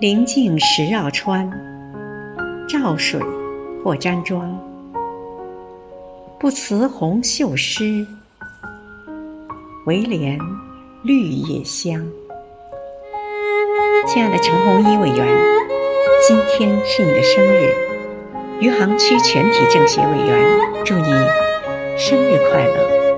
临近石绕川，照水或沾妆，不辞红袖湿，唯怜绿叶香。亲爱的陈红一委员，今天是你的生日，余杭区全体政协委员祝你生日快乐！